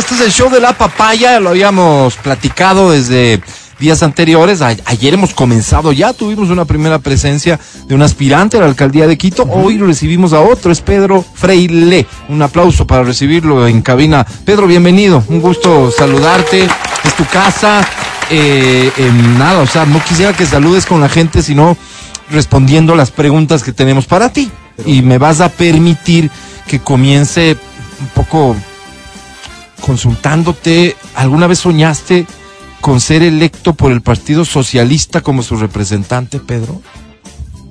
este es el show de la papaya, lo habíamos platicado desde días anteriores. ayer hemos comenzado ya, tuvimos una primera presencia de un aspirante a la alcaldía de Quito. Hoy recibimos a otro, es Pedro Freile. Un aplauso para recibirlo en cabina. Pedro, bienvenido, un gusto saludarte. Es tu casa. Eh, nada, o sea, no quisiera que saludes con la gente, sino respondiendo las preguntas que tenemos para ti. Y me vas a permitir que comience un poco consultándote. ¿Alguna vez soñaste con ser electo por el Partido Socialista como su representante, Pedro?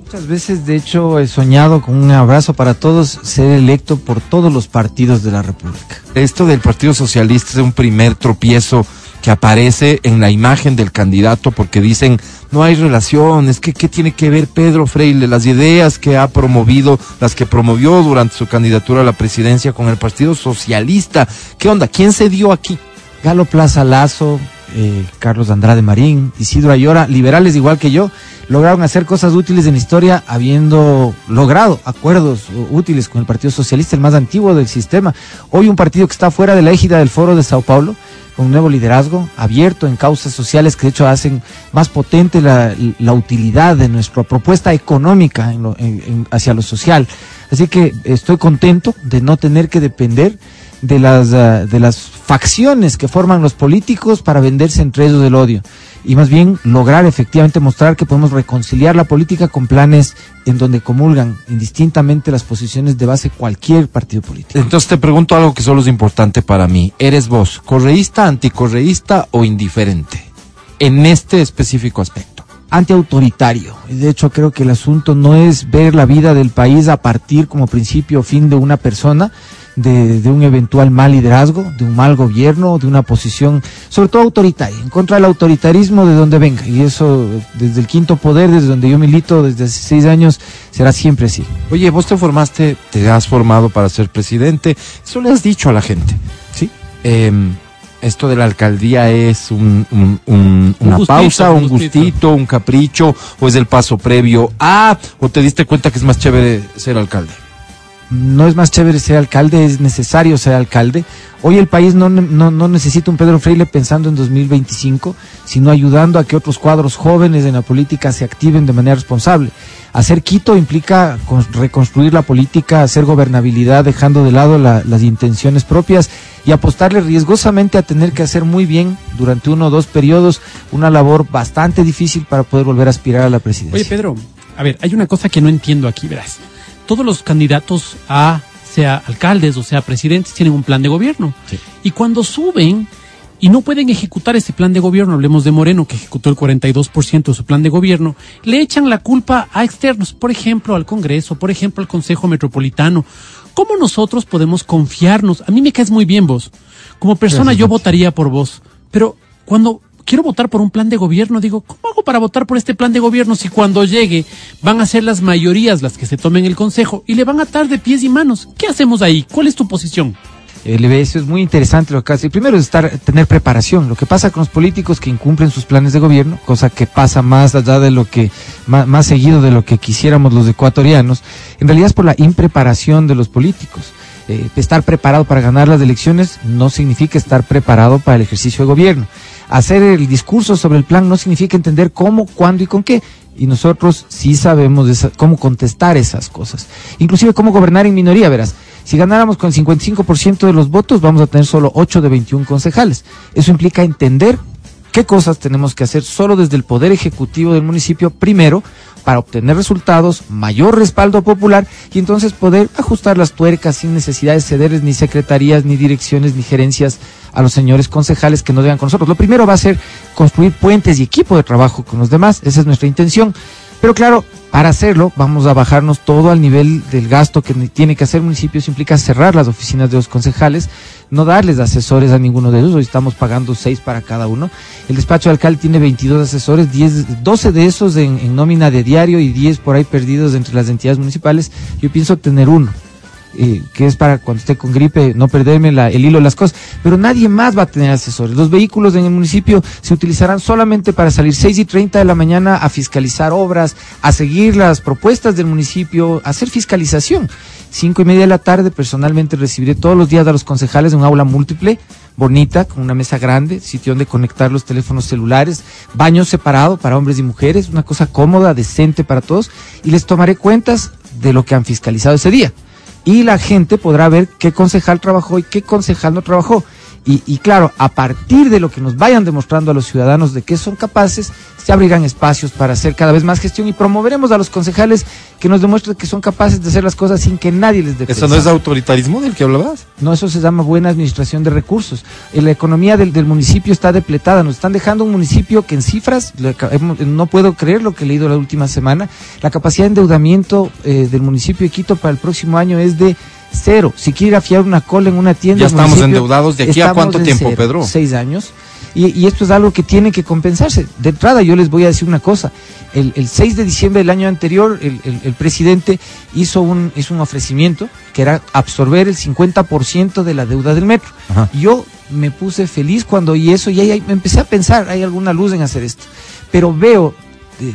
Muchas veces, de hecho, he soñado con un abrazo para todos, ser electo por todos los partidos de la República. Esto del Partido Socialista es un primer tropiezo que aparece en la imagen del candidato porque dicen no hay relación, es que qué tiene que ver Pedro Freire, las ideas que ha promovido, las que promovió durante su candidatura a la presidencia con el Partido Socialista. ¿Qué onda? ¿Quién se dio aquí? Galo Plaza Lazo, eh, Carlos Andrade Marín, Isidro Ayora, liberales igual que yo, lograron hacer cosas útiles en la historia habiendo logrado acuerdos útiles con el Partido Socialista, el más antiguo del sistema. Hoy un partido que está fuera de la égida del Foro de Sao Paulo, un nuevo liderazgo abierto en causas sociales que de hecho hacen más potente la, utilidad de nuestra propuesta económica hacia lo social. Así que estoy contento de no tener que depender de las, de las facciones que forman los políticos para venderse entre ellos del odio y más bien lograr efectivamente mostrar que podemos reconciliar la política con planes en donde comulgan indistintamente las posiciones de base cualquier partido político. Entonces te pregunto algo que solo es importante para mí. ¿Eres vos correísta, anticorreísta o indiferente en este específico aspecto? Antiautoritario. De hecho, creo que el asunto no es ver la vida del país a partir como principio o fin de una persona, de, un eventual mal liderazgo, de un mal gobierno, de una posición, sobre todo autoritaria, en contra del autoritarismo de donde venga. Y eso, desde el quinto poder, desde donde yo milito desde hace seis años, será siempre así. Oye, vos te formaste, te has formado para ser presidente, eso le has dicho a la gente, ¿sí? Em, esto de la alcaldía es un, una pausa, un gustito, un capricho, o es el paso previo a, o te diste cuenta que es más chévere ser alcalde no es más chévere ser alcalde, es necesario ser alcalde. Hoy el país no, no, necesita un Pedro Freire pensando en 2025, sino ayudando a que otros cuadros jóvenes en la política se activen de manera responsable. Hacer Quito implica reconstruir la política, hacer gobernabilidad, dejando de lado las intenciones propias y apostarle riesgosamente a tener que hacer muy bien durante uno o dos periodos una labor bastante difícil para poder volver a aspirar a la presidencia. Oye, Pedro, a ver, hay una cosa que no entiendo aquí, verás todos los candidatos a sea alcaldes o sea presidentes tienen un plan de gobierno. Y cuando suben y no pueden ejecutar ese plan de gobierno, hablemos de Moreno, que ejecutó el 42% de su plan de gobierno, le echan la culpa a externos, por ejemplo, al Congreso, por ejemplo, al Consejo Metropolitano. ¿Cómo nosotros podemos confiarnos? A mí me caes muy bien vos. Como persona yo votaría por vos, pero cuando quiero votar por un plan de gobierno. Digo, ¿cómo hago para votar por este plan de gobierno si cuando llegue van a ser las mayorías las que se tomen el consejo y le van a atar de pies y manos? ¿Qué hacemos ahí? ¿Cuál es tu posición? El eso es muy interesante lo que hace. Primero es estar, tener preparación. Lo que pasa con los políticos que incumplen sus planes de gobierno, cosa que pasa más allá de lo que, más seguido de lo que quisiéramos los ecuatorianos, en realidad es por la impreparación de los políticos. Eh, estar preparado para ganar las elecciones no significa estar preparado para el ejercicio de gobierno. Hacer el discurso sobre el plan no significa entender cómo, cuándo y con qué. Y nosotros sí sabemos cómo contestar esas cosas. Inclusive cómo gobernar en minoría, verás. Si ganáramos con el 55% de los votos, vamos a tener solo 8 de 21 concejales. Eso implica entender qué cosas tenemos que hacer solo desde el poder ejecutivo del municipio primero para obtener resultados, mayor respaldo popular y entonces poder ajustar las tuercas sin necesidad de cederles ni secretarías, ni direcciones, ni gerencias a los señores concejales que no digan con nosotros. Lo primero va a ser construir puentes y equipo de trabajo con los demás, esa es nuestra intención. Pero claro, para hacerlo vamos a bajarnos todo al nivel del gasto que tiene que hacer el municipio, eso implica cerrar las oficinas de los concejales, no darles asesores a ninguno de ellos, hoy estamos pagando seis para cada uno. El despacho de alcalde tiene 22 asesores, 10, 12 de esos en, nómina de diario y 10 por ahí perdidos entre las entidades municipales. Yo pienso tener uno. Eh, que es para cuando esté con gripe no perderme la- el hilo de las cosas, pero nadie más va a tener asesores. Los vehículos en el municipio se utilizarán solamente para salir 6 y 30 de la mañana a fiscalizar obras, a seguir las propuestas del municipio, a hacer fiscalización. Cinco y media de la tarde personalmente recibiré todos los días a los concejales en un aula múltiple, bonita, con una mesa grande, sitio donde conectar los teléfonos celulares, baño separado para hombres y mujeres, una cosa cómoda, decente para todos, y les tomaré cuentas de lo que han fiscalizado ese día. Y la gente podrá ver qué concejal trabajó y qué concejal no trabajó. Y, y claro, a partir de lo que nos vayan demostrando a los ciudadanos de que son capaces, se abrirán espacios para hacer cada vez más gestión y promoveremos a los concejales que nos demuestren que son capaces de hacer las cosas sin que nadie les dé ¿Eso no es autoritarismo del que hablabas? No, eso se llama buena administración de recursos. Eh, La economía del, del municipio está depletada. Nos están dejando un municipio que en cifras, no puedo creer lo que he leído la última semana, la capacidad de endeudamiento eh, del municipio de Quito para el próximo año es de cero. Si quiere ir a fiar una cola en una tienda... Ya estamos endeudados. ¿De aquí a cuánto tiempo, cero. Pedro? Seis años. Y, y esto es algo que tiene que compensarse. De entrada, yo les voy a decir una cosa. El, el 6 de diciembre del año anterior, el, el- el presidente hizo un, hizo un ofrecimiento que era absorber el 50% de la deuda del metro. Ajá. Yo me puse feliz cuando oí eso y ahí, ahí me empecé a pensar, hay alguna luz en hacer esto. Pero veo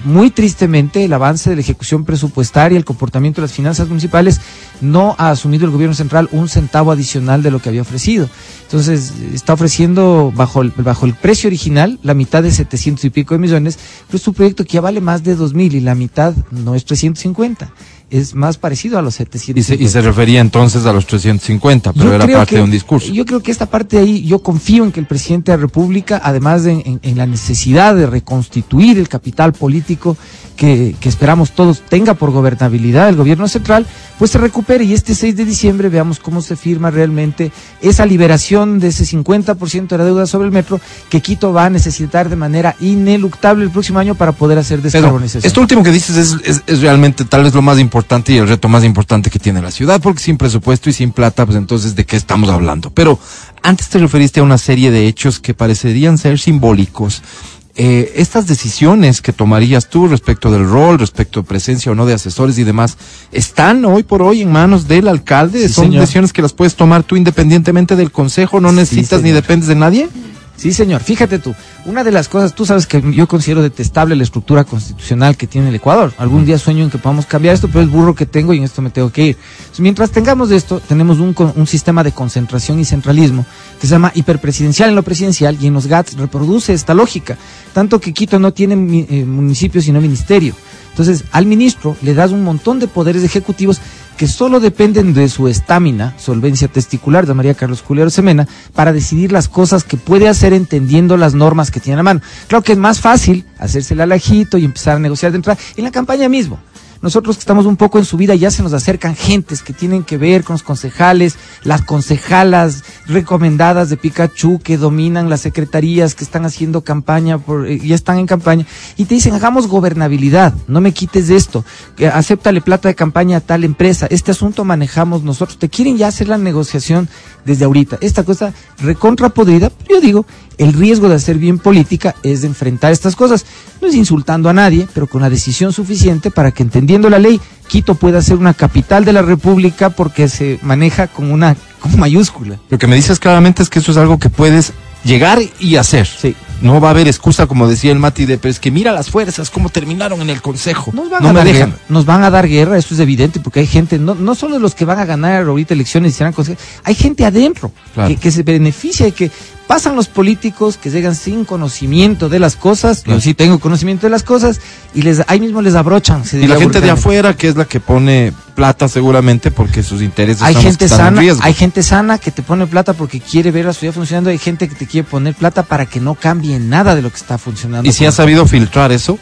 muy tristemente el avance de la ejecución presupuestaria, el comportamiento de las finanzas municipales, no ha asumido el gobierno central un centavo adicional de lo que había ofrecido. Entonces, está ofreciendo bajo el, bajo el precio original la mitad de 700 y pico de millones, pero es un proyecto que ya vale más de 2 mil y la mitad no es 350, es más parecido a los Y 750. se, y se refería entonces a los 350, pero Yo era parte que- de un discurso. Yo creo que esta parte de ahí, yo confío en que el presidente de la República, además de en, en la necesidad de reconstituir el capital político que, que esperamos todos tenga por gobernabilidad el gobierno central, pues se recupere y este 6 de diciembre veamos cómo se firma realmente esa liberación de ese 50% de la deuda sobre el metro que Quito va a necesitar de manera ineluctable el próximo año para poder hacer Pedro, descarbonización. esto último que dices es, es- es realmente tal vez lo más importante y el reto más importante que tiene la ciudad, porque sin presupuesto y sin plata, pues entonces de qué estamos hablando. Pero antes te referiste a una serie de hechos que parecerían ser simbólicos. Eh, estas decisiones que tomarías tú respecto del rol, respecto de presencia o no de asesores y demás, ¿están hoy por hoy en manos del alcalde? Sí, ¿Son señor. decisiones que las puedes tomar tú independientemente del consejo? ¿No Sí, necesitas ni dependes de nadie? Sí, señor. Fíjate tú, una de las cosas, tú sabes que yo considero detestable la estructura constitucional que tiene el Ecuador. Algún día sueño en que podamos cambiar esto, pero es burro que tengo y en esto me tengo que ir. Entonces, mientras tengamos esto, tenemos un, un sistema de concentración y centralismo que se llama hiperpresidencial en lo presidencial y en los GATS reproduce esta lógica. Tanto que Quito no tiene eh, municipio sino ministerio. Entonces, al ministro le das un montón de poderes ejecutivos que solo dependen de su estamina, solvencia testicular de María Carlos Culero Semena, para decidir las cosas que puede hacer entendiendo las normas que tiene a la mano. Claro que es más fácil hacerse el alajito y empezar a negociar de entrada en la campaña mismo. Nosotros que estamos un poco en su vida ya se nos acercan gentes que tienen que ver con los concejales, las concejalas recomendadas de Pikachu que dominan las secretarías que están haciendo campaña, por, eh, ya están en campaña, y te dicen hagamos gobernabilidad, no me quites de esto, acéptale plata de campaña a tal empresa, este asunto manejamos nosotros, te quieren ya hacer la negociación desde ahorita. Esta cosa recontra podrida, yo digo, el riesgo de hacer bien política es de enfrentar estas cosas. No es insultando a nadie, pero con la decisión suficiente para que entendiendo la ley, Quito pueda ser una capital de la República porque se maneja con una con mayúscula. Lo que me dices claramente es que eso es algo que puedes llegar y hacer. Sí. No va a haber excusa, como decía el Mati, de, pero es que mira las fuerzas, cómo terminaron en el consejo. Nos van, no a me dar dejan. guerra, nos van a dar guerra, eso es evidente, porque hay gente, no, no solo los que van a ganar ahorita elecciones y serán consejeros, hay gente adentro Claro. que, que se beneficia y que pasan los políticos que llegan sin conocimiento de las cosas, yo sí tengo conocimiento de las cosas, y les ahí mismo les abrochan. se Y la gente de afuera, que es la que pone plata seguramente porque sus intereses Hay son los gente en sana, riesgo. hay gente sana que te pone plata porque quiere ver la ciudad funcionando, hay gente que te quiere poner plata para que no cambie nada de lo que está funcionando. ¿Y si has sabido filtrar eso?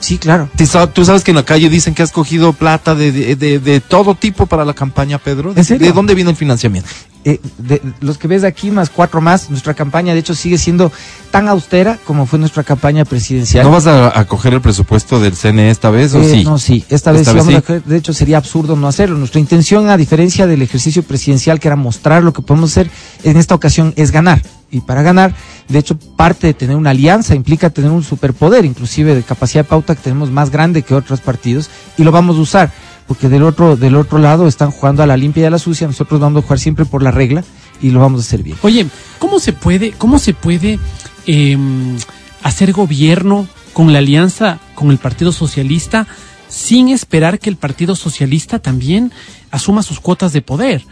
Sí, claro. ¿Tú sa- Tú sabes que en la calle dicen que has cogido plata de, de, de- de todo tipo para la campaña, Pedro. ¿En serio? ¿De dónde viene el financiamiento? Eh, de, los que ves aquí, más cuatro más, nuestra campaña de hecho sigue siendo tan austera como fue nuestra campaña presidencial. ¿No vas a, a coger el presupuesto del CNE esta vez o Eh, sí? No, sí, esta vez Esta sí vez vamos a coger- de hecho sería absurdo no hacerlo. Nuestra intención, a diferencia del ejercicio presidencial, que era mostrar lo que podemos hacer, en esta ocasión es ganar. Y para ganar, de hecho, parte de tener una alianza implica tener un superpoder, inclusive de capacidad de pauta que tenemos más grande que otros partidos, y lo vamos a usar. Porque del otro, del otro lado están jugando a la limpia y a la sucia, nosotros vamos a jugar siempre por la regla y lo vamos a hacer bien. Oye, ¿cómo se puede, cómo se puede em, hacer gobierno con la alianza con el Partido Socialista sin esperar que el Partido Socialista también asuma sus cuotas de poder?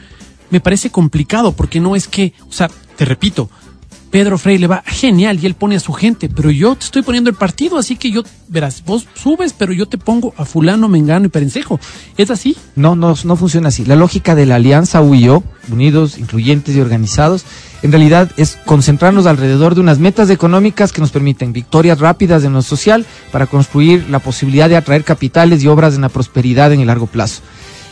Me parece complicado porque no es que, o sea, te repito, Pedro Frey le va genial y él pone a su gente, pero yo te estoy poniendo el partido, así que yo, verás, vos subes, pero yo te pongo a fulano, mengano y perencejo. ¿Es así? No, no, no funciona así. La lógica de la alianza U y yo, unidos, incluyentes y organizados, en realidad es concentrarnos alrededor de unas metas económicas que nos permiten victorias rápidas en lo social para construir la posibilidad de atraer capitales y obras en la prosperidad en el largo plazo.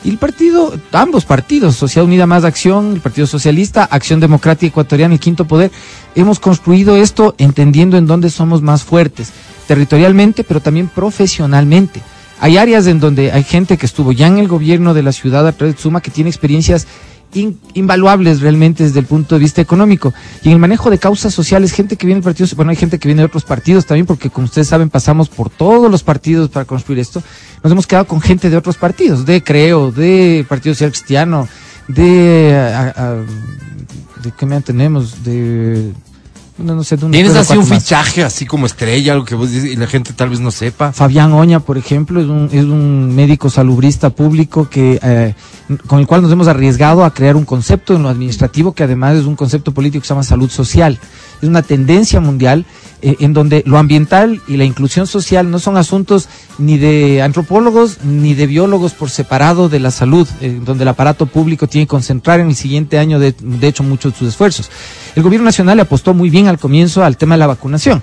Y el partido, ambos partidos, Sociedad Unida Más Acción, el Partido Socialista, Acción Democrática Ecuatoriana, el Quinto Poder, hemos construido esto entendiendo en dónde somos más fuertes, territorialmente, pero también profesionalmente. Hay áreas en donde hay gente que estuvo ya en el gobierno de la ciudad a través de Suma que tiene experiencias invaluables realmente desde el punto de vista económico. Y en el manejo de causas sociales, gente que viene del partido, bueno, hay gente que viene de otros partidos también, porque como ustedes saben, pasamos por todos los partidos para construir esto. Nos hemos quedado con gente de otros partidos, de Creo, de Partido Social Cristiano, de... ¿De qué me tenemos? De no, no sé, ¿Tienes así un fichaje así como estrella, algo que vos dices y la gente tal vez no sepa? Fabián Oña, por ejemplo, es un, es un médico salubrista público que eh, con el cual nos hemos arriesgado a crear un concepto en lo administrativo que además es un concepto político que se llama salud social. Es una tendencia mundial eh, en donde lo ambiental y la inclusión social no son asuntos ni de antropólogos ni de biólogos por separado de la salud, eh, donde el aparato público tiene que concentrar en el siguiente año, de, de hecho, muchos de sus esfuerzos. El gobierno nacional le apostó muy bien al comienzo al tema de la vacunación.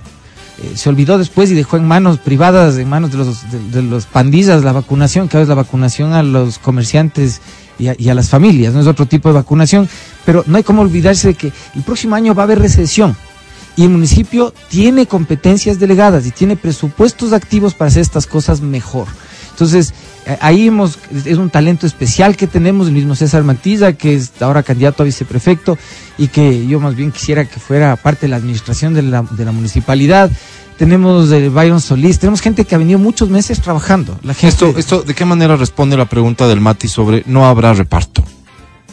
Eh, se olvidó después y dejó en manos privadas, en manos de los, de, los pandillas la vacunación, que ahora es la vacunación a los comerciantes y a, y a, las familias, no es otro tipo de vacunación, pero no hay como olvidarse de que el próximo año va a haber recesión y el municipio tiene competencias delegadas y tiene presupuestos activos para hacer estas cosas mejor. Entonces, eh, ahí hemos, es un talento especial que tenemos, el mismo César Matiza, que es ahora candidato a viceprefecto y que yo más bien quisiera que fuera parte de la administración de la, de la municipalidad. Tenemos de Byron Solís, tenemos gente que ha venido muchos meses trabajando. La esto, esto, ¿de qué manera responde la pregunta del Mati sobre no habrá reparto?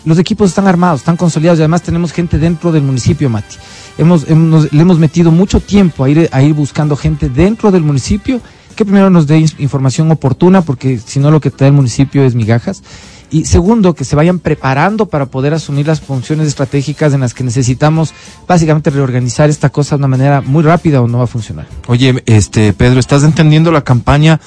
Los equipos están armados, están consolidados y además tenemos gente dentro del municipio, Mati hemos, le hemos metido mucho tiempo a ir, a ir buscando gente dentro del municipio que primero nos dé información oportuna, porque si no lo que te da el municipio es migajas. Y segundo, que se vayan preparando para poder asumir las funciones estratégicas en las que necesitamos básicamente reorganizar esta cosa de una manera muy rápida o no va a funcionar. Oye, este Pedro, ¿estás entendiendo la campaña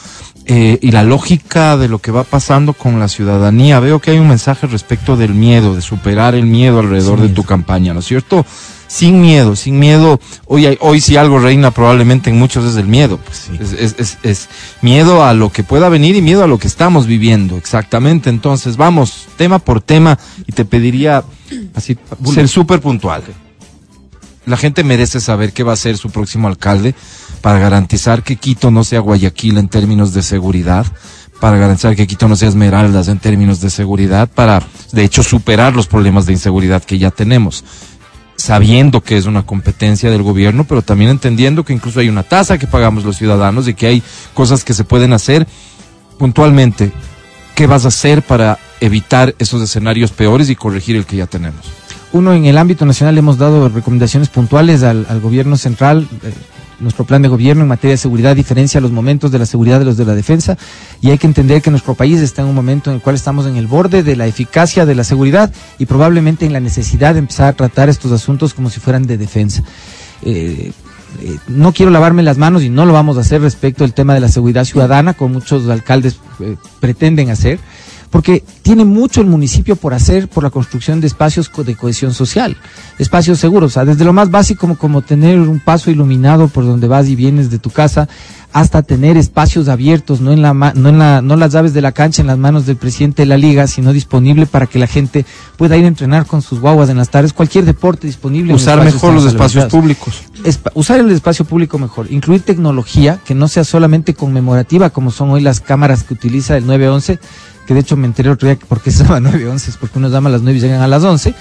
eh, y la lógica de lo que va pasando con la ciudadanía? Veo que hay un mensaje respecto del miedo, de superar el miedo alrededor de tu campaña, ¿no es cierto? Sin miedo, sin miedo. Hoy, hoy si algo reina probablemente en muchos es el miedo. Pues. Es, es, es, miedo a lo que pueda venir y miedo a lo que estamos viviendo. Exactamente. Entonces, vamos tema por tema y te pediría así ser súper puntual. La gente merece saber qué va a ser su próximo alcalde para garantizar que Quito no sea Guayaquil en términos de seguridad, para garantizar que Quito no sea Esmeraldas en términos de seguridad, para de hecho superar los problemas de inseguridad que ya tenemos sabiendo que es una competencia del gobierno, pero también entendiendo que incluso hay una tasa que pagamos los ciudadanos y que hay cosas que se pueden hacer puntualmente. ¿Qué vas a hacer para evitar esos escenarios peores y corregir el que ya tenemos? Uno, en el ámbito nacional hemos dado recomendaciones puntuales al, gobierno central. Eh, nuestro plan de gobierno en materia de seguridad diferencia los momentos de la seguridad de los de la defensa y hay que entender que nuestro país está en un momento en el cual estamos en el borde de la eficacia de la seguridad y probablemente en la necesidad de empezar a tratar estos asuntos como si fueran de defensa. Eh, eh, no quiero lavarme las manos y no lo vamos a hacer respecto al tema de la seguridad ciudadana, como muchos alcaldes eh, pretenden hacer porque tiene mucho el municipio por hacer por la construcción de espacios de cohesión social, espacios seguros, o sea, desde lo más básico como, tener un paso iluminado por donde vas y vienes de tu casa, hasta tener espacios abiertos, no en la no en la no las llaves de la cancha en las manos del presidente de la liga, sino disponible para que la gente pueda ir a entrenar con sus guaguas en las tardes, cualquier deporte disponible. Usar mejor los espacios públicos. usar el espacio público mejor, incluir tecnología que no sea solamente conmemorativa como son hoy las cámaras que utiliza el 911, que de hecho me enteré otro día que por qué se llama 9-11, es porque unos llaman a las 9 y llegan a las 11,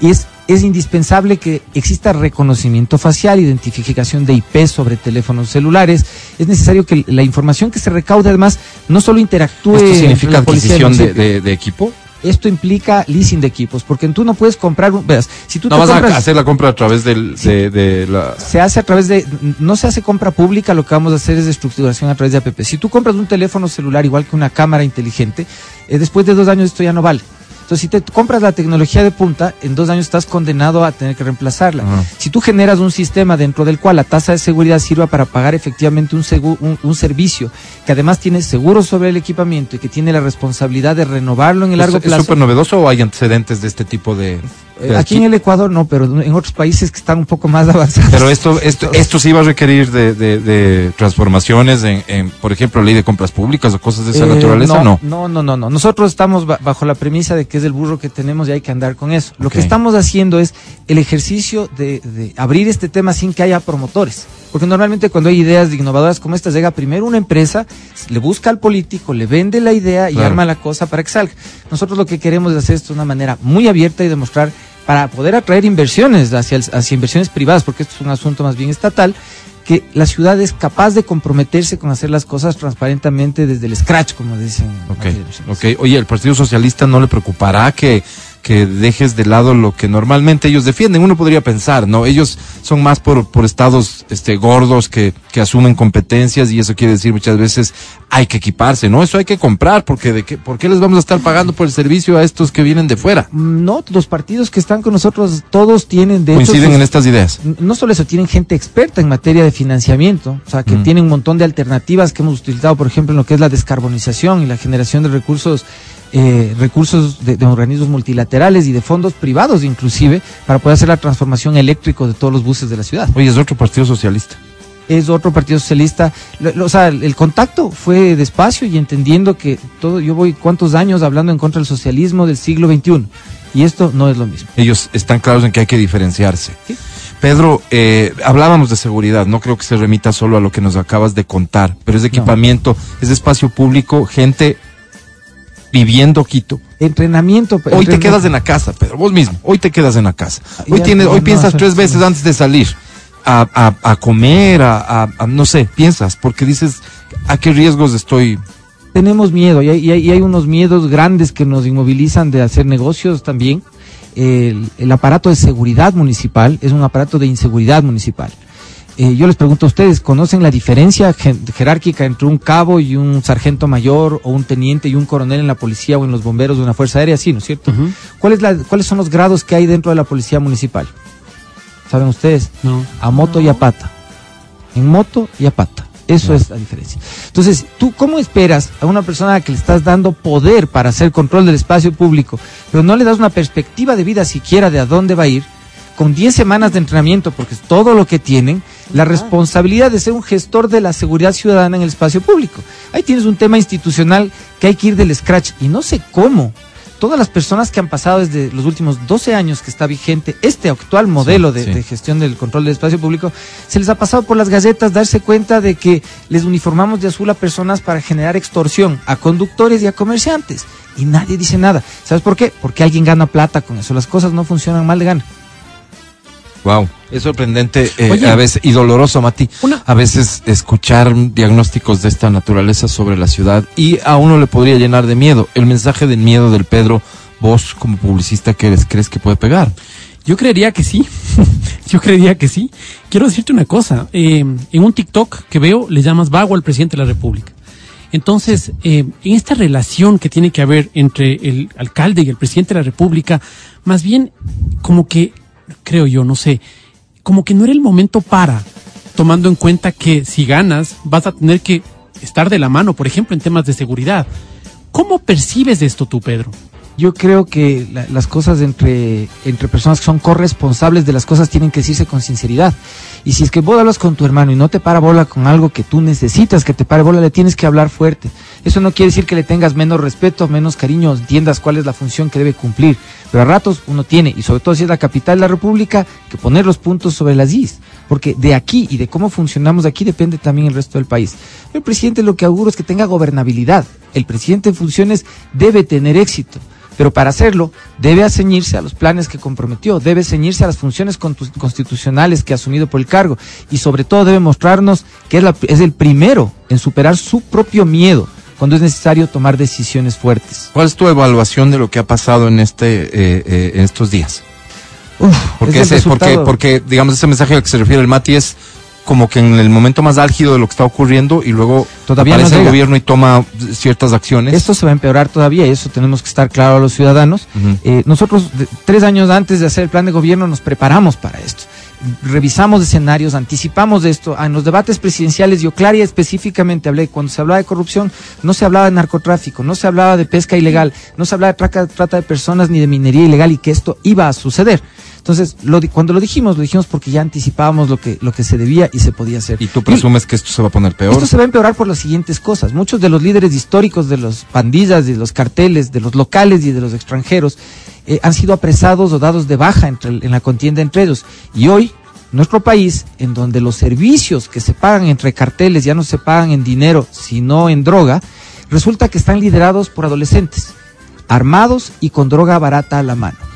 y es es indispensable que exista reconocimiento facial, identificación de IP sobre teléfonos celulares. Es necesario que la información que se recaude además no solo interactúe ¿Esto significa la adquisición de- de equipo? Esto implica leasing de equipos, porque tú no puedes comprar, un- verás, si tú No te vas compras, a hacer la compra a través del, de, de la... se hace a través de, no se hace compra pública, lo que vamos a hacer es estructuración a través de APP. Si tú compras un teléfono celular igual que una cámara inteligente, eh, después de dos años esto ya no vale. Entonces, si te compras la tecnología de punta, en dos años estás condenado a tener que reemplazarla. Si tú generas un sistema dentro del cual la tasa de seguridad sirva para pagar efectivamente un, segu- un, un servicio que además tiene seguro sobre el equipamiento y que tiene la responsabilidad de renovarlo en el largo ¿Es- ¿Es plazo. súper novedoso o hay antecedentes de este tipo de...? Eh, aquí en el Ecuador no, pero en otros países que están un poco más avanzados. Pero esto, esto, esto sí va a requerir de, de- de transformaciones en, en, por ejemplo, ley de compras públicas o cosas de esa Eh, naturaleza, ¿no? No, no, no, no. Nosotros estamos ba- bajo la premisa de que es el burro que tenemos y hay que andar con eso. Lo que estamos haciendo es el ejercicio de, de abrir este tema sin que haya promotores. Porque normalmente cuando hay ideas innovadoras como estas, llega primero una empresa, le busca al político, le vende la idea y Claro. arma la cosa para que salga. Nosotros lo que queremos es hacer esto de una manera muy abierta y demostrar para poder atraer inversiones hacia, el- hacia inversiones privadas, porque esto es un asunto más bien estatal, que la ciudad es capaz de comprometerse con hacer las cosas transparentemente desde el scratch, como dicen. Ok, las inversiones. ok. Oye, ¿el Partido Socialista no le preocupará que, que dejes de lado lo que normalmente ellos defienden? Uno podría pensar, ¿no? Ellos son más por, por estados este, gordos que, que asumen competencias y eso quiere decir muchas veces hay que equiparse, ¿no? Eso hay que comprar porque de qué, ¿por qué les vamos a estar pagando por el servicio a estos que vienen de fuera? Mm, No, los partidos que están con nosotros, todos tienen de Coinciden sus- en estas ideas. No solo eso, tienen gente experta en materia de financiamiento, o sea, que Mm. tienen un montón de alternativas que hemos utilizado, por ejemplo, en lo que es la descarbonización y la generación de recursos, eh, recursos de, de organismos multilaterales y de fondos privados inclusive, para poder hacer la transformación eléctrica de todos los buses de la ciudad. Oye, es otro Partido Socialista. Es otro partido socialista, Lo- lo- o sea, el, el contacto fue despacio y entendiendo que todo, yo voy cuántos años hablando en contra del socialismo del siglo XXI, y esto no es lo mismo. Ellos están claros en que hay que diferenciarse. Sí. Pedro, eh, hablábamos de seguridad, no creo que se remita solo a lo que nos acabas de contar, pero es de No. equipamiento, es de espacio público, gente viviendo Quito. Entrenamiento. Hoy te quedas en la casa, Pedro, vos mismo, hoy te quedas en la casa. Ah, Hoy ya, tienes, no, hoy piensas tres veces antes de salir a, a- a comer, a, a- a- no sé, piensas, porque dices, ¿a qué riesgos estoy? tenemos miedo y hay, y hay- y hay unos miedos grandes que nos inmovilizan de hacer negocios también. El, el aparato de seguridad municipal es un aparato de inseguridad municipal. Eh, yo les pregunto a ustedes, ¿conocen la diferencia jerárquica entre un cabo y un sargento mayor o un teniente y un coronel en la policía o en los bomberos de una fuerza aérea? Sí, ¿no es cierto? ¿Cuál es la- ¿Cuáles son los grados que hay dentro de la policía municipal? ¿Saben ustedes? No. a moto y a pata. En moto y a pata. Eso es la diferencia. Entonces, ¿tú cómo esperas a una persona a la que le estás dando poder para hacer control del espacio público, pero no le das una perspectiva de vida siquiera de a dónde va a ir? Con 10 semanas de entrenamiento, porque es todo lo que tienen, la responsabilidad de ser un gestor de la seguridad ciudadana en el espacio público. Ahí tienes un tema institucional que hay que ir del scratch y no sé cómo. Todas las personas que han pasado desde los últimos 12 años que está vigente este actual modelo de, sí. de gestión del control del espacio público, se les ha pasado por las galletas darse cuenta de que les uniformamos de azul a personas para generar extorsión a conductores y a comerciantes. Y nadie dice nada. ¿Sabes por qué? Porque alguien gana plata con eso. Las cosas no funcionan mal de gana. Wow, es sorprendente eh, Oye. a veces y doloroso, Mati. Una- A veces escuchar diagnósticos de esta naturaleza sobre la ciudad y a uno le podría llenar de miedo. El mensaje del miedo del Pedro, vos como publicista que eres, ¿crees que puede pegar? Yo creería que sí. Yo creería que sí. Quiero decirte una cosa. eh, en un TikTok que veo le llamas vago al presidente de la República. Entonces, eh, en esta relación que tiene que haber entre el alcalde y el presidente de la República, más bien como que, creo yo, no sé, como que no era el momento para, tomando en cuenta que si ganas vas a tener que estar de la mano, por ejemplo, en temas de seguridad. ¿Cómo percibes esto tú, Pedro? Yo creo que la- las cosas entre, entre personas que son corresponsables de las cosas tienen que decirse con sinceridad. Y si es que vos hablas con tu hermano y no te para bola con algo que tú necesitas que te pare bola, le tienes que hablar fuerte. Eso no quiere decir que le tengas menos respeto, menos cariño, entiendas cuál es la función que debe cumplir. Pero a ratos uno tiene, y sobre todo si es la capital de la República, que poner los puntos sobre las is. Porque de aquí y de cómo funcionamos de aquí depende también el resto del país. El presidente lo que auguro es que tenga gobernabilidad. El presidente en funciones debe tener éxito. Pero para hacerlo, debe ceñirse a los planes que comprometió, debe ceñirse a las funciones constitucionales que ha asumido por el cargo y sobre todo debe mostrarnos que es, es el primero en superar su propio miedo cuando es necesario tomar decisiones fuertes. ¿Cuál es tu evaluación de lo que ha pasado en este eh, eh, en estos días? Uf, porque, ese, porque, porque, digamos, ese mensaje al que se refiere el Mati es como que en el momento más álgido de lo que está ocurriendo y luego todavía aparece el gobierno y toma ciertas acciones. Esto se va a empeorar todavía y eso tenemos que estar claro a los ciudadanos. Eh, nosotros, tres años antes de hacer el plan de gobierno, nos preparamos para esto revisamos escenarios, anticipamos esto. En los debates presidenciales yo Claria específicamente hablé, cuando se hablaba de corrupción, no se hablaba de narcotráfico, no se hablaba de pesca ilegal, no se hablaba de trata, trata de personas ni de minería ilegal y que esto iba a suceder. Entonces, lo, cuando lo dijimos, lo dijimos porque ya anticipábamos lo que, lo que se debía y se podía hacer. ¿Y tú presumes que esto se va a poner peor? Esto se va a empeorar por las siguientes cosas. Muchos de los líderes históricos de los pandillas, de los carteles, de los locales y de los extranjeros, eh, han sido apresados o dados de baja entre, en la contienda entre ellos. Y hoy, nuestro país, en donde los servicios que se pagan entre carteles ya no se pagan en dinero, sino en droga, resulta que están liderados por adolescentes, armados y con droga barata a la mano.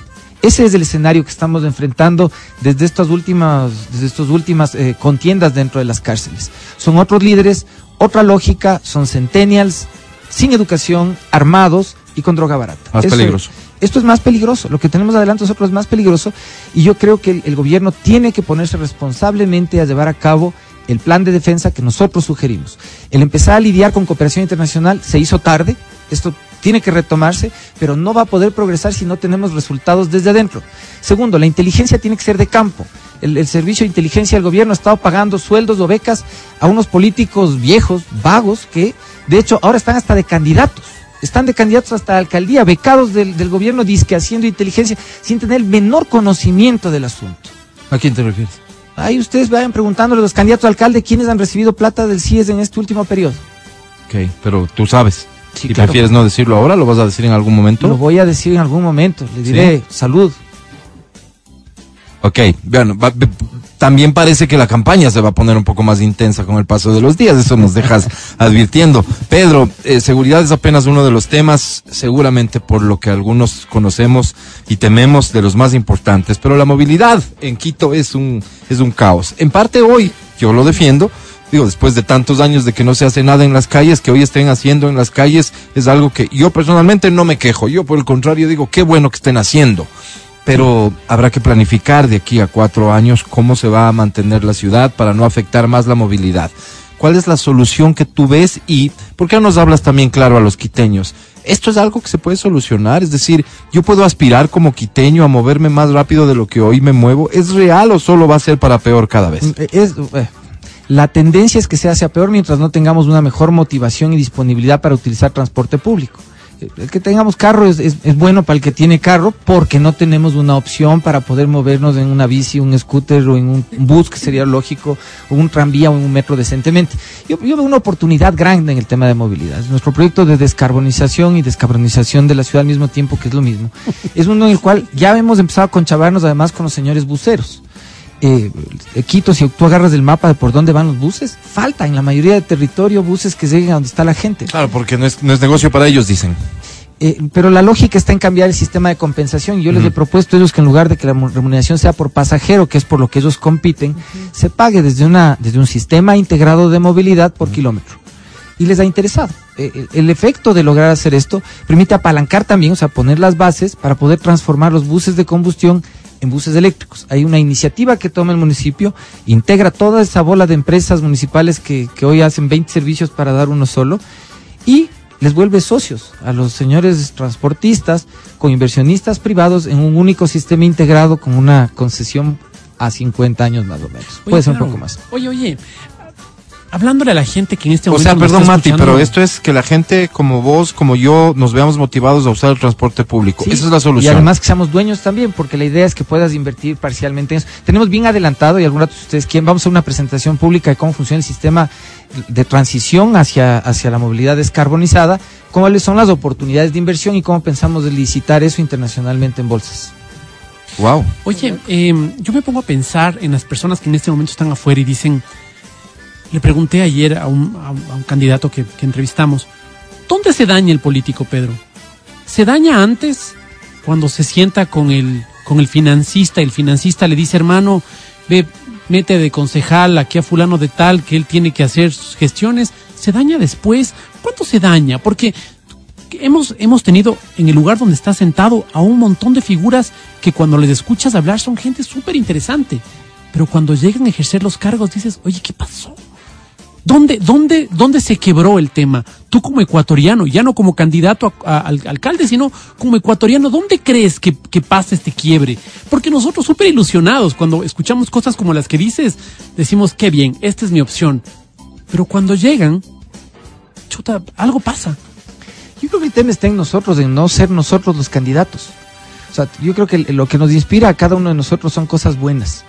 Ese es el escenario que estamos enfrentando desde estas últimas, desde estas últimas eh, contiendas dentro de las cárceles. Son otros líderes, otra lógica, son centennials, sin educación, armados y con droga barata. Más peligroso esto es más peligroso, lo que tenemos adelante nosotros es más peligroso y yo creo que el, gobierno tiene que ponerse responsablemente a llevar a cabo el plan de defensa que nosotros sugerimos. El empezar a lidiar con cooperación internacional se hizo tarde, esto tiene que retomarse, pero no va a poder progresar si no tenemos resultados desde adentro. Segundo, la inteligencia tiene que ser de campo. El, el, servicio de inteligencia del gobierno ha estado pagando sueldos o becas a unos políticos viejos, vagos, que de hecho ahora están hasta de candidatos están de candidatos hasta la alcaldía, becados del, del gobierno, disque haciendo inteligencia, sin tener el menor conocimiento del asunto. ¿A quién te refieres? Ahí ustedes vayan preguntándole a los candidatos a alcalde quiénes han recibido plata del CIES en este último periodo. Ok, pero tú sabes. Si prefieres no decirlo ahora, ¿lo vas a decir en algún momento? Lo voy a decir en algún momento. Le diré salud. Ok, bueno, también parece que la campaña se va a poner un poco más intensa con el paso de los días, eso nos dejas advirtiendo. Pedro, eh, seguridad es apenas uno de los temas, seguramente por lo que algunos conocemos y tememos de los más importantes, pero la movilidad en Quito es un, es un caos. En parte hoy, yo lo defiendo, digo, después de tantos años de que no se hace nada en las calles, que hoy estén haciendo en las calles, es algo que yo personalmente no me quejo, yo por el contrario digo, qué bueno que estén haciendo pero habrá que planificar de aquí a cuatro años cómo se va a mantener la ciudad para no afectar más la movilidad. ¿Cuál es la solución que tú ves y por qué no nos hablas también claro a los quiteños? Esto es algo que se puede solucionar, es decir, yo puedo aspirar como quiteño a moverme más rápido de lo que hoy me muevo. ¿Es real o solo va a ser para peor cada vez? Mm, es, eh, la tendencia es que se hace peor mientras no tengamos una mejor motivación y disponibilidad para utilizar transporte público el que tengamos carro es, es, bueno para el que tiene carro porque no tenemos una opción para poder movernos en una bici, un scooter o en un bus que sería lógico, o un tranvía o en un metro decentemente. Yo, yo, veo una oportunidad grande en el tema de movilidad. Nuestro proyecto de descarbonización y descarbonización de la ciudad al mismo tiempo, que es lo mismo, es uno en el cual ya hemos empezado a conchavarnos además con los señores buceros eh, Quito, si tú agarras el mapa de por dónde van los buses, falta en la mayoría de territorio buses que lleguen a donde está la gente. Claro, porque no es, no es negocio para ellos, dicen. Eh, pero la lógica está en cambiar el sistema de compensación. Yo les he propuesto a ellos que en lugar de que la remuneración sea por pasajero, que es por lo que ellos compiten, se pague desde, una, desde un sistema integrado de movilidad por kilómetro. Y les ha interesado. Eh, el, el efecto de lograr hacer esto permite apalancar también, o sea, poner las bases para poder transformar los buses de combustión en buses eléctricos. Hay una iniciativa que toma el municipio, integra toda esa bola de empresas municipales que, que hoy hacen 20 servicios para dar uno solo y les vuelve socios a los señores transportistas con inversionistas privados en un único sistema integrado con una concesión a 50 años más o menos. Puede ser un poco más. Oye, oye, hablándole a la gente que en este momento. O sea, perdón, Mati, pero esto es que la gente como vos, como yo, nos veamos motivados a usar el transporte público. Esa es la solución. Y además que seamos dueños también, porque la idea es que puedas invertir parcialmente en eso. Tenemos bien adelantado, y algún rato ustedes quieren, vamos a hacer una presentación pública de cómo funciona el sistema de transición hacia, hacia la movilidad descarbonizada, cuáles son las oportunidades de inversión y cómo pensamos de licitar eso internacionalmente en bolsas. Wow. Oye, eh, yo me pongo a pensar en las personas que en este momento están afuera y dicen, le pregunté ayer a un, candidato que, entrevistamos, ¿dónde se daña el político, Pedro? ¿Se daña antes cuando se sienta con el, con el financista, el financista le dice, hermano, ve, mete de concejal aquí a fulano de tal, que él tiene que hacer sus gestiones, se daña después. ¿Cuánto se daña? Porque hemos, hemos tenido en el lugar donde está sentado a un montón de figuras que cuando les escuchas hablar son gente súper interesante. Pero cuando llegan a ejercer los cargos dices, oye, ¿qué pasó? ¿Dónde, dónde, ¿Dónde se quebró el tema? Tú como ecuatoriano, ya no como candidato a, al alcalde, sino como ecuatoriano, ¿dónde crees que, que pasa este quiebre? Porque nosotros súper ilusionados, cuando escuchamos cosas como las que dices, decimos, qué bien, esta es mi opción. Pero cuando llegan, chuta, algo pasa. Yo creo que el tema está en nosotros, en no ser nosotros los candidatos. O sea, yo creo que lo que nos inspira a cada uno de nosotros son cosas buenas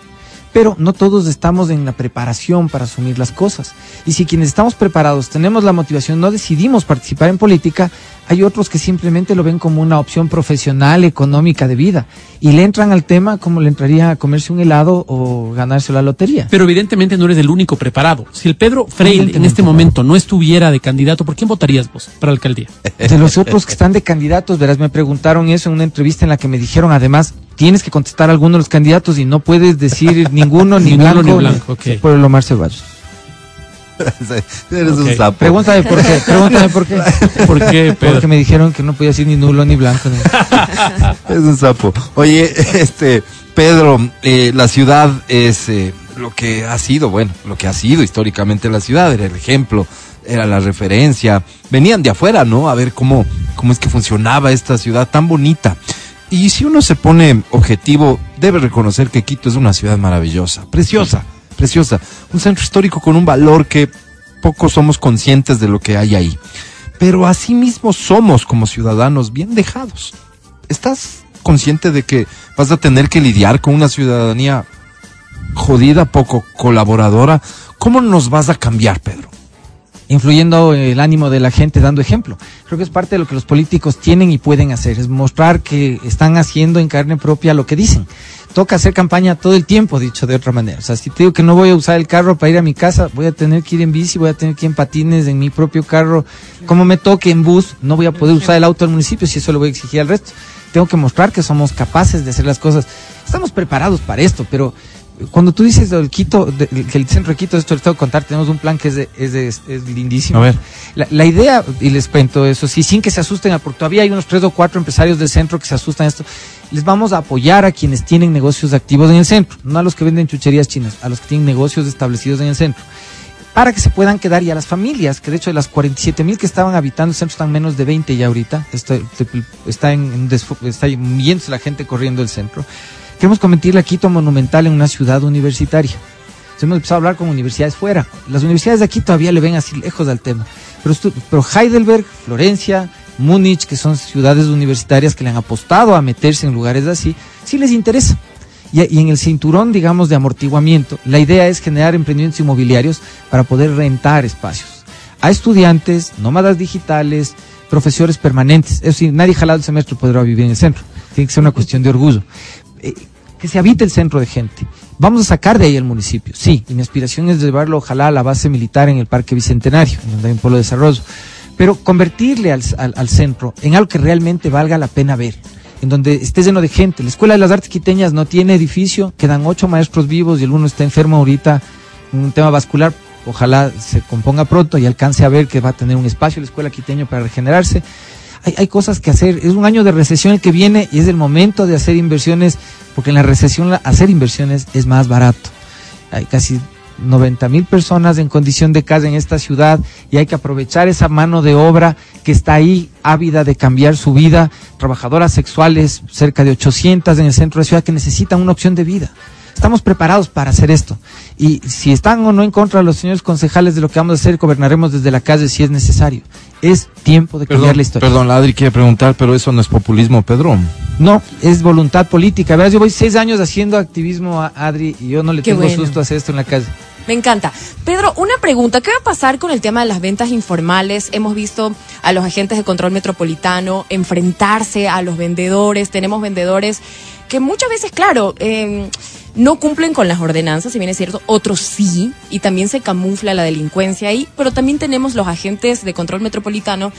pero no todos estamos en la preparación para asumir las cosas. Y si quienes estamos preparados tenemos la motivación, no decidimos participar en política, hay otros que simplemente lo ven como una opción profesional, económica de vida. Y le entran al tema como le entraría a comerse un helado o ganarse la lotería. Pero evidentemente no eres el único preparado. Si el Pedro Freire en este momento no estuviera de candidato, ¿por quién votarías vos para la alcaldía? De los otros que están de candidatos, verás, me preguntaron eso en una entrevista en la que me dijeron además, tienes que contestar a alguno de los candidatos y no puedes decir ninguno, ni blanco, ni blanco. Okay. por el Omar Ceballos. Eres okay. un sapo. Pregúntame por qué. Pregúntame por qué. ¿Por qué, Pedro? Porque me dijeron que no podía decir ni nulo ni blanco. Ni... es un sapo. Oye, este, Pedro, eh, la ciudad es eh, lo que ha sido, bueno, lo que ha sido históricamente la ciudad, era el ejemplo, era la referencia. Venían de afuera, ¿no? A ver cómo, cómo es que funcionaba esta ciudad tan bonita. Y si uno se pone objetivo, debe reconocer que Quito es una ciudad maravillosa, preciosa preciosa, un centro histórico con un valor que pocos somos conscientes de lo que hay ahí. Pero asimismo somos como ciudadanos bien dejados. ¿Estás consciente de que vas a tener que lidiar con una ciudadanía jodida, poco colaboradora? ¿Cómo nos vas a cambiar, Pedro? Influyendo el ánimo de la gente, dando ejemplo. Creo que es parte de lo que los políticos tienen y pueden hacer, es mostrar que están haciendo en carne propia lo que dicen toca hacer campaña todo el tiempo, dicho de otra manera. O sea, si te digo que no voy a usar el carro para ir a mi casa, voy a tener que ir en bici, voy a tener que ir en patines, en mi propio carro. Como me toque en bus, no voy a poder usar el auto del municipio si eso lo voy a exigir al resto. Tengo que mostrar que somos capaces de hacer las cosas. Estamos preparados para esto, pero cuando tú dices del Quito, que el centro de Quito, esto les tengo que contar, tenemos un plan que es, es, es, lindísimo. A ver. La, la, idea, y les cuento eso, sí, sin que se asusten, porque todavía hay unos tres o cuatro empresarios del centro que se asustan a esto. Les vamos a apoyar a quienes tienen negocios activos en el centro, no a los que venden chucherías chinas, a los que tienen negocios establecidos en el centro para que se puedan quedar y a las familias, que de hecho de las 47 mil que estaban habitando el centro están menos de 20 ya ahorita, está, está, en, está yéndose la gente corriendo el centro. Queremos convertir a Quito monumental en una ciudad universitaria. hemos empezado a hablar con universidades fuera. Las universidades de aquí todavía le ven así lejos al tema. Pero, pero Heidelberg, Florencia, Múnich, que son ciudades universitarias que le han apostado a meterse en lugares así, sí les interesa. Y, y, en el cinturón, digamos, de amortiguamiento, la idea es generar emprendimientos inmobiliarios para poder rentar espacios a estudiantes, nómadas digitales, profesores permanentes. Es decir, nadie jalado el semestre podrá vivir en el centro. Tiene que ser una cuestión de orgullo. Eh, que se habite el centro de gente. Vamos a sacar de ahí el municipio, sí, y mi aspiración es llevarlo ojalá a la base militar en el Parque Bicentenario, en donde hay un pueblo de desarrollo, pero convertirle al, al, centro en algo que realmente valga la pena ver, en donde esté lleno de gente. La Escuela de las Artes Quiteñas no tiene edificio, quedan ocho maestros vivos y el uno está enfermo ahorita, un tema vascular, ojalá se componga pronto y alcance a ver que va a tener un espacio la Escuela Quiteña para regenerarse hay, cosas que hacer. Es un año de recesión el que viene y es el momento de hacer inversiones, porque en la recesión hacer inversiones es más barato. Hay casi 90 mil personas en condición de casa en esta ciudad y hay que aprovechar esa mano de obra que está ahí ávida de cambiar su vida. Trabajadoras sexuales, cerca de 800 en el centro de la ciudad que necesitan una opción de vida. Estamos preparados para hacer esto. Y si están o no en contra los señores concejales de lo que vamos a hacer, gobernaremos desde la calle si es necesario. Es tiempo de cambiar la historia. Perdón, Adri quiere preguntar, pero eso no es populismo, Pedro. No, es voluntad política. Verás, yo voy seis años haciendo activismo a Adri y yo no le tengo susto a hacer esto en la calle. Me encanta. Pedro, una pregunta. ¿Qué va a pasar con el tema de las ventas informales? Hemos visto a los agentes de control metropolitano enfrentarse a los vendedores. Tenemos vendedores que muchas veces, claro, eh, no cumplen con las ordenanzas, si bien es cierto, otros sí, y también se camufla la delincuencia ahí, pero también tenemos los agentes de control metropolitano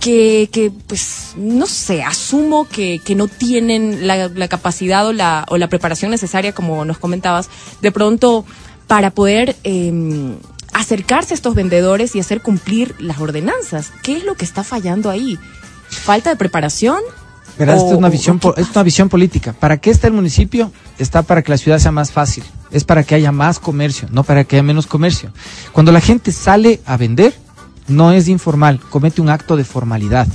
que, que, pues, no sé, asumo que, que no tienen la, capacidad o la, o la preparación necesaria, como nos comentabas, de pronto para poder eh, acercarse a estos vendedores y hacer cumplir las ordenanzas. ¿Qué es lo que está fallando ahí? ¿Falta de preparación? Esta es una visión, o es una visión política. ¿Para qué está el municipio? Está para que la ciudad sea más fácil. Es para que haya más comercio, no para que haya menos comercio. Cuando la gente sale a vender, no es informal, comete un acto de formalidad.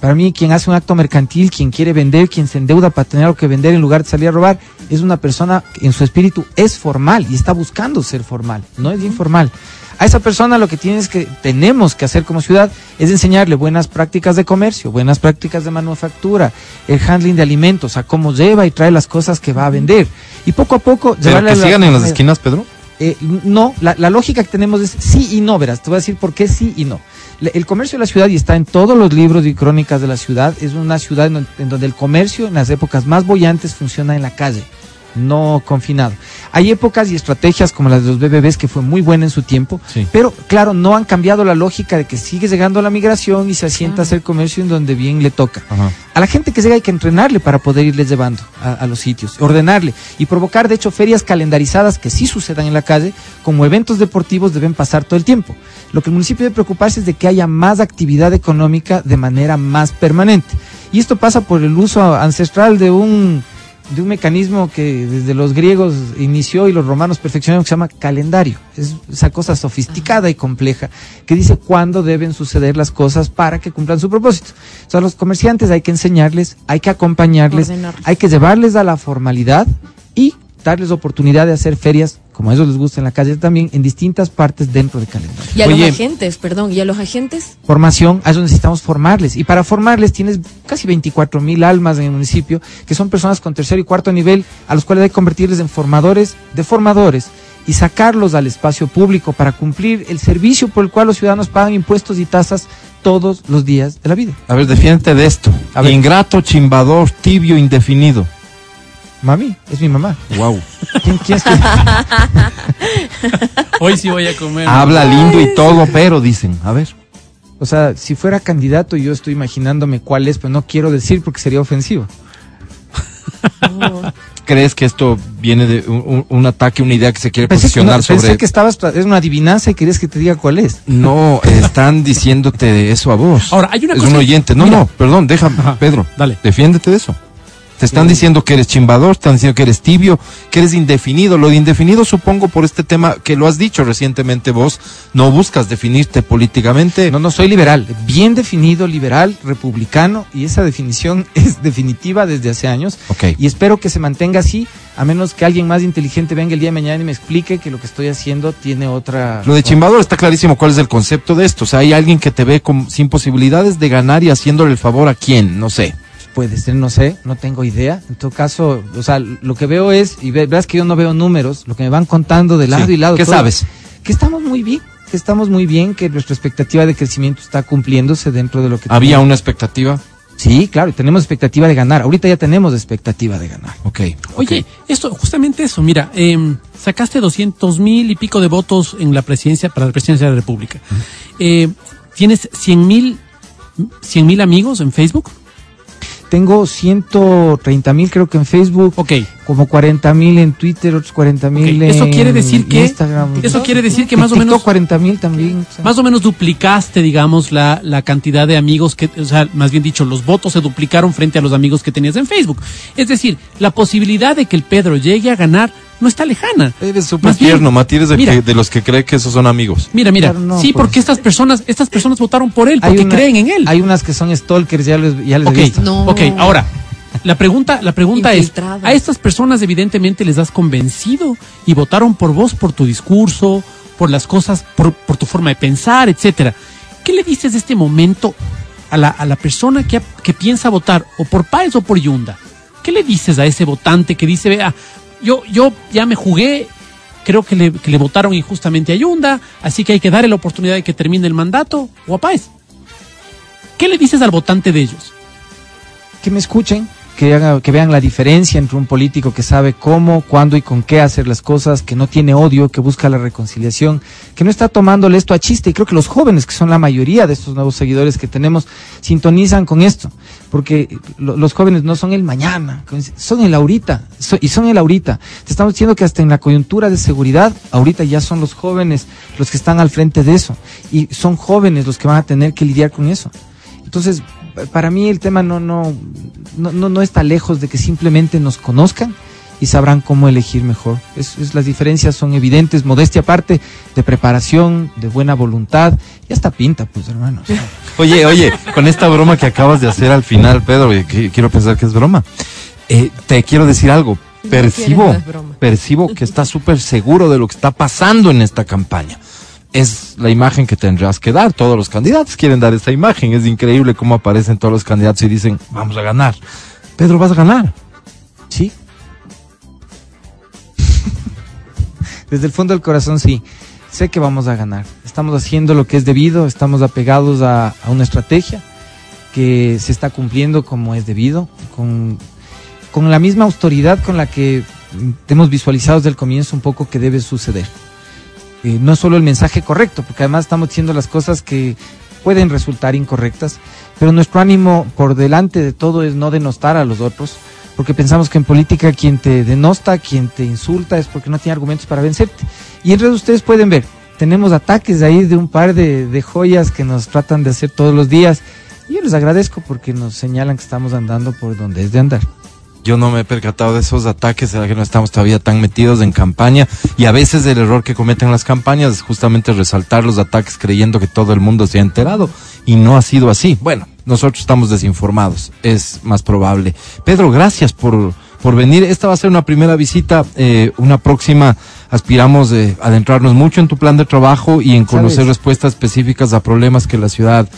Para mí, quien hace un acto mercantil, quien quiere vender, quien se endeuda para tener algo que vender en lugar de salir a robar, es una persona que en su espíritu es formal y está buscando ser formal, no es informal. A esa persona lo que tienes que, tenemos que hacer como ciudad es enseñarle buenas prácticas de comercio, buenas prácticas de manufactura, el handling de alimentos, a cómo lleva y trae las cosas que va a vender. Y poco a poco Pero llevarle que a la- sigan en las esquinas, Pedro. eh, no, la, la lógica que tenemos es sí y no, verás, te voy a decir por qué sí y no. Le- El comercio de la ciudad, y está en todos los libros y crónicas de la ciudad, es una ciudad en, en donde el comercio en las épocas más bollantes funciona en la calle, no confinado. Hay épocas y estrategias como las de los BBBs que fue muy buena en su tiempo, Sí. pero claro, no han cambiado la lógica de que sigue llegando la migración y se asienta a hacer comercio en donde bien le toca. Ajá. A la gente que llega hay que entrenarle para poder irles llevando a, a los sitios, ordenarle y provocar, de hecho, ferias calendarizadas que sí sucedan en la calle, como eventos deportivos deben pasar todo el tiempo. Lo que el municipio debe preocuparse es de que haya más actividad económica de manera más permanente. Y esto pasa por el uso ancestral de un, de un mecanismo que desde los griegos inició y los romanos perfeccionaron que se llama calendario. Es esa cosa sofisticada y compleja que dice cuándo deben suceder las cosas para que cumplan su propósito. O sea, a los comerciantes hay que enseñarles, hay que acompañarles, Ordenarles. hay que llevarles a la formalidad y darles oportunidad de hacer ferias, como a ellos les gusta en la calle también, en distintas partes dentro del calendario. Y a Oye. los agentes, perdón, y a los agentes. Formación, a eso necesitamos formarles. Y para formarles tienes casi 24 mil almas en el municipio, que son personas con tercer y cuarto nivel, a los cuales hay que convertirles en formadores de formadores y sacarlos al espacio público para cumplir el servicio por el cual los ciudadanos pagan impuestos y tasas todos los días de la vida. A ver, defiéndete de esto. A ver. Ingrato, chimbador, tibio, indefinido. Mami, es mi mamá. Wow. ¿Quién, quién es que- Hoy sí voy a comer. Habla lindo y todo, pero dicen, a ver. O sea, si fuera candidato, yo estoy imaginándome cuál es, pero no quiero decir porque sería ofensivo. ¿Crees que esto viene de un, un- un ataque, una idea que se quiere Pensé, que, posicionar no, pensé sobre... que estabas, es una adivinanza y querías que te diga cuál es. No, están diciéndote eso a vos. Ahora, hay una es cosa- un oyente. No, Mira. no, perdón, déjame, Ajá, Pedro. dale. Defiéndete de eso. Te están diciendo que eres chimbador, están diciendo que eres tibio, que eres indefinido. Lo de indefinido, supongo, por este tema que lo has dicho recientemente vos, no buscas definirte políticamente. No, no soy liberal, bien definido, liberal, republicano, y esa definición es definitiva desde hace años. Ok. Y espero que se mantenga así, a menos que alguien más inteligente venga el día de mañana y me explique que lo que estoy haciendo tiene otra. Lo de chimbador está clarísimo cuál es el concepto de esto. O sea, hay alguien que te ve con- sin posibilidades de ganar y haciéndole el favor a quién, no sé. Puede ser, no sé, no tengo idea. En todo caso, o sea, lo que veo es, y ve- verás que yo no veo números, lo que me van contando de lado Sí. y lado. ¿Qué todo, sabes? Que estamos muy bien, que estamos muy bien, que nuestra expectativa de crecimiento está cumpliéndose dentro de lo que Había una expectativa. Sí, claro, y tenemos expectativa de ganar. Ahorita ya tenemos expectativa de ganar. Ok. Oye, ok. esto, justamente eso, mira, em, sacaste 200 mil y pico de votos en la presidencia, para la presidencia de la República. Eh, ¿Tienes 100 mil 100 mil amigos en Facebook? Tengo 130 mil creo que en Facebook, Ok. como 40 mil en Twitter, otros 40 mil Ok, en Eso quiere decir que, Instagram. eso quiere decir que más o menos 40 mil también. o sea. Más o menos duplicaste, digamos, la, la cantidad de amigos que, o sea, más bien dicho, los votos se duplicaron frente a los amigos que tenías en Facebook. Es decir, la posibilidad de que el Pedro llegue a ganar no está lejana. Eres súper tierno, Mati, eres de, mira. que- de los que cree que esos son amigos. Mira, mira, Claro, no, sí, pues. porque estas personas, estas personas votaron por él, porque una- creen en él. Hay unas que son stalkers, ya les, ya les Ok, he visto. No. ok, ahora, la pregunta, la pregunta es, a estas personas evidentemente les has convencido y votaron por vos, por tu discurso, por las cosas, por, por tu forma de pensar, etcétera. ¿Qué le dices de este momento a la, a la persona que, que piensa votar o por Páez o por Yunda? ¿Qué le dices a ese votante que dice, vea, yo, yo ya me jugué, creo que le, que le votaron injustamente a Yunda, así que hay que darle la oportunidad de que termine el mandato o? ¿Qué le dices al votante de ellos? Que me escuchen, que, que vean la diferencia entre un político que sabe cómo, cuándo y con qué hacer las cosas, que no tiene odio, que busca la reconciliación, que no está tomándole esto a chiste. Y creo que los jóvenes, que son la mayoría de estos nuevos seguidores que tenemos, sintonizan con esto. Porque lo- los jóvenes no son el mañana, son el ahorita. y son el ahorita. Te estamos diciendo que hasta en la coyuntura de seguridad, ahorita ya son los jóvenes los que están al frente de eso. Y son jóvenes los que van a tener que lidiar con eso. Entonces, para mí el tema no, no, no, no, no está lejos de que simplemente nos conozcan y sabrán cómo elegir mejor. Es, es- las diferencias son evidentes, modestia aparte, de preparación, de buena voluntad, y hasta pinta, pues hermanos. Oye, oye, con esta broma que acabas de hacer al final, Pedro, y que quiero pensar que es broma. eh, te quiero decir algo. Percibo, no percibo que estás súper seguro de lo que está pasando en esta campaña. Es la imagen que tendrás que dar. Todos los candidatos quieren dar esa imagen. Es increíble cómo aparecen todos los candidatos y dicen, vamos a ganar. Pedro, vas a ganar. Sí. Desde el fondo del corazón, sí. Sé que vamos a ganar. Estamos haciendo lo que es debido, estamos apegados a, una estrategia que se está cumpliendo como es debido, con, con la misma autoridad con la que hemos visualizado desde el comienzo un poco que debe suceder. Eh, no solo el mensaje correcto, porque además estamos diciendo las cosas que pueden resultar incorrectas, pero nuestro ánimo por delante de todo es no denostar a los otros, porque pensamos que en política quien te denosta, quien te insulta es porque no tiene argumentos para vencerte. Y en realidad ustedes pueden ver, tenemos ataques ahí de un par de, de joyas que nos tratan de hacer todos los días, y yo les agradezco porque nos señalan que estamos andando por donde es de andar. Yo no me he percatado de esos ataques, será que no estamos todavía tan metidos en campaña y a veces el error que cometen las campañas es justamente resaltar los ataques creyendo que todo el mundo se ha enterado y no ha sido así. Bueno, nosotros estamos desinformados, es más probable. Pedro, gracias por, por venir. Esta va a ser una primera visita, eh, una próxima aspiramos eh, adentrarnos mucho en tu plan de trabajo y en conocer ¿Sabes? respuestas específicas a problemas que la ciudad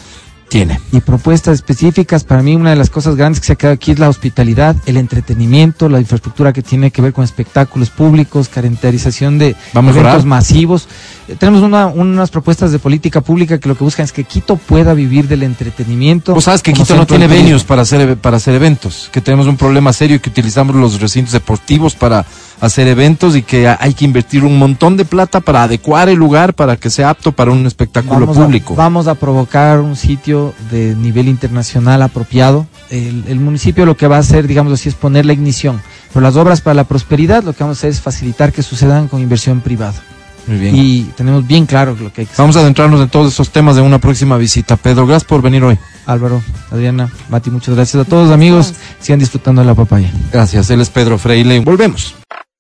tiene. y propuestas específicas. Para mí una de las cosas grandes que se ha quedado aquí es la hospitalidad, el entretenimiento, la infraestructura que tiene que ver con espectáculos públicos, caracterización de eventos masivos. Eh, Tenemos una- unas propuestas de política pública que lo que buscan es que Quito pueda vivir del entretenimiento. Vos sabes que Quito no tiene venues para hacer, para hacer eventos, que tenemos un problema serio y que utilizamos los recintos deportivos para hacer eventos y que hay que invertir un montón de plata para adecuar el lugar para que sea apto para un espectáculo Vamos a- público. vamos a provocar un sitio de nivel internacional apropiado. El, el municipio lo que va a hacer, digamos así, es poner la ignición. Pero las obras para la prosperidad lo que vamos a hacer es facilitar que sucedan con inversión privada. Muy bien. Y tenemos bien claro lo que hay que hacer. Vamos a adentrarnos en todos esos temas en una próxima visita. Pedro, gracias por venir hoy. Álvaro, Adriana, Mati, muchas gracias a todos amigos. Sigan disfrutando de la papaya. Gracias. Él es Pedro Freile. Volvemos.